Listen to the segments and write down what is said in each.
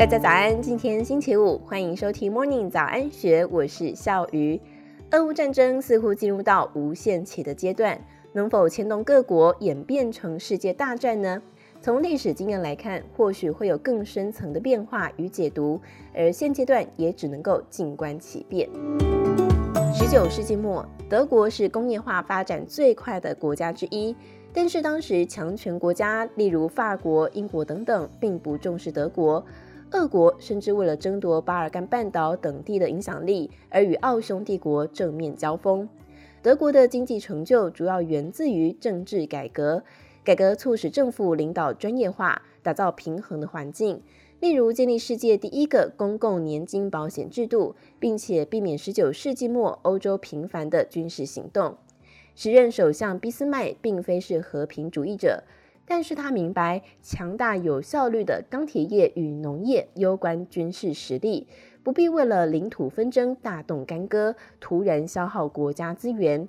大家早安，今天星期五，欢迎收听 Morning 早安学，我是笑鱼。俄乌战争似乎进入到无限期的阶段，能否牵动各国演变成世界大战呢？从历史经验来看，或许会有更深层的变化与解读，而现阶段也只能够静观其变。十九世纪末，德国是工业化发展最快的国家之一。但是当时强权国家，例如法国、英国等等，并不重视德国。俄国甚至为了争夺巴尔干半岛等地的影响力，而与奥匈帝国正面交锋。德国的经济成就主要源自于政治改革，改革促使政府领导专业化，打造平衡的环境。例如建立世界第一个公共年金保险制度，并且避免十九世纪末欧洲频繁的军事行动。时任首相俾斯麦并非是和平主义者，但是他明白强大有效率的钢铁业与农业攸关军事实力，不必为了领土纷争大动干戈，突然消耗国家资源。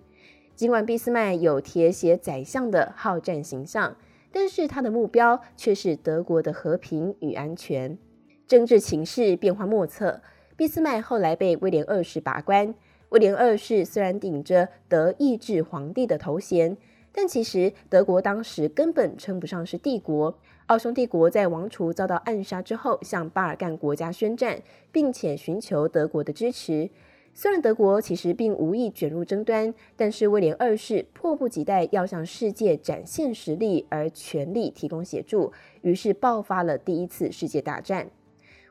尽管俾斯麦有铁血宰相的好战形象，但是他的目标却是德国的和平与安全。政治情势变化莫测，俾斯麦后来被威廉二世拔关。威廉二世虽然顶着德意志皇帝的头衔，但其实德国当时根本称不上是帝国。奥匈帝国在王储遭到暗杀之后，向巴尔干国家宣战，并且寻求德国的支持。虽然德国其实并无意卷入争端，但是威廉二世迫不及待要向世界展现实力，而全力提供协助，于是爆发了第一次世界大战。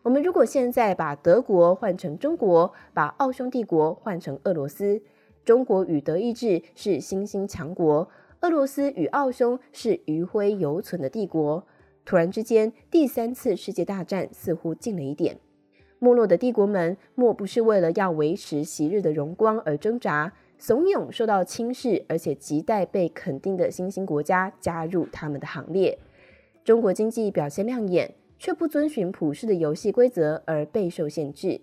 我们如果现在把德国换成中国，把奥匈帝国换成俄罗斯，中国与德意志是新兴强国，俄罗斯与奥匈是余晖犹存的帝国。突然之间，第三次世界大战似乎近了一点。没落的帝国们，莫不是为了要维持昔日的荣光而挣扎，怂恿受到轻视而且亟待被肯定的新兴国家加入他们的行列。中国经济表现亮眼。却不遵循普世的游戏规则而备受限制。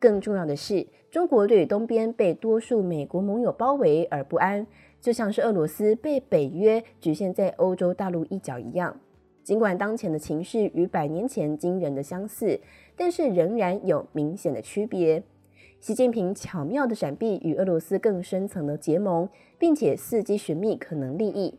更重要的是，中国对东边被多数美国盟友包围而不安，就像是俄罗斯被北约局限在欧洲大陆一角一样。尽管当前的情势与百年前惊人的相似，但是仍然有明显的区别。习近平巧妙的闪避与俄罗斯更深层的结盟，并且伺机寻觅可能利益。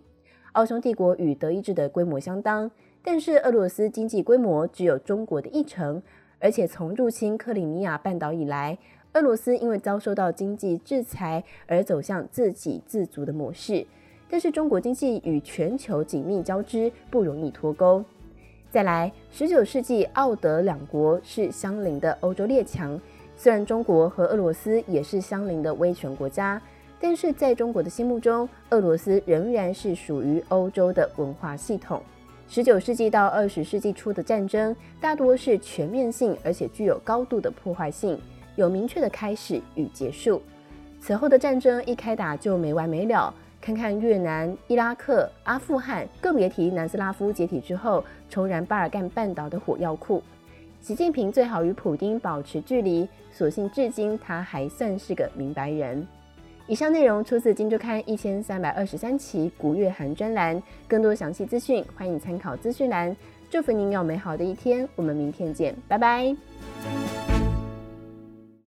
奥匈帝国与德意志的规模相当。但是俄罗斯经济规模只有中国的一成，而且从入侵克里米亚半岛以来，俄罗斯因为遭受到经济制裁而走向自给自足的模式。但是中国经济与全球紧密交织，不容易脱钩。再来，十九世纪奥德两国是相邻的欧洲列强，虽然中国和俄罗斯也是相邻的威权国家，但是在中国的心目中，俄罗斯仍然是属于欧洲的文化系统。十九世纪到二十世纪初的战争，大多是全面性，而且具有高度的破坏性，有明确的开始与结束。此后的战争一开打就没完没了，看看越南、伊拉克、阿富汗，更别提南斯拉夫解体之后重燃巴尔干半岛的火药库。习近平最好与普丁保持距离，所幸至今他还算是个明白人。以上内容出自《金周刊》一千三百二十三期古月涵专栏，更多详细资讯欢迎参考资讯栏。祝福您有美好的一天，我们明天见，拜拜。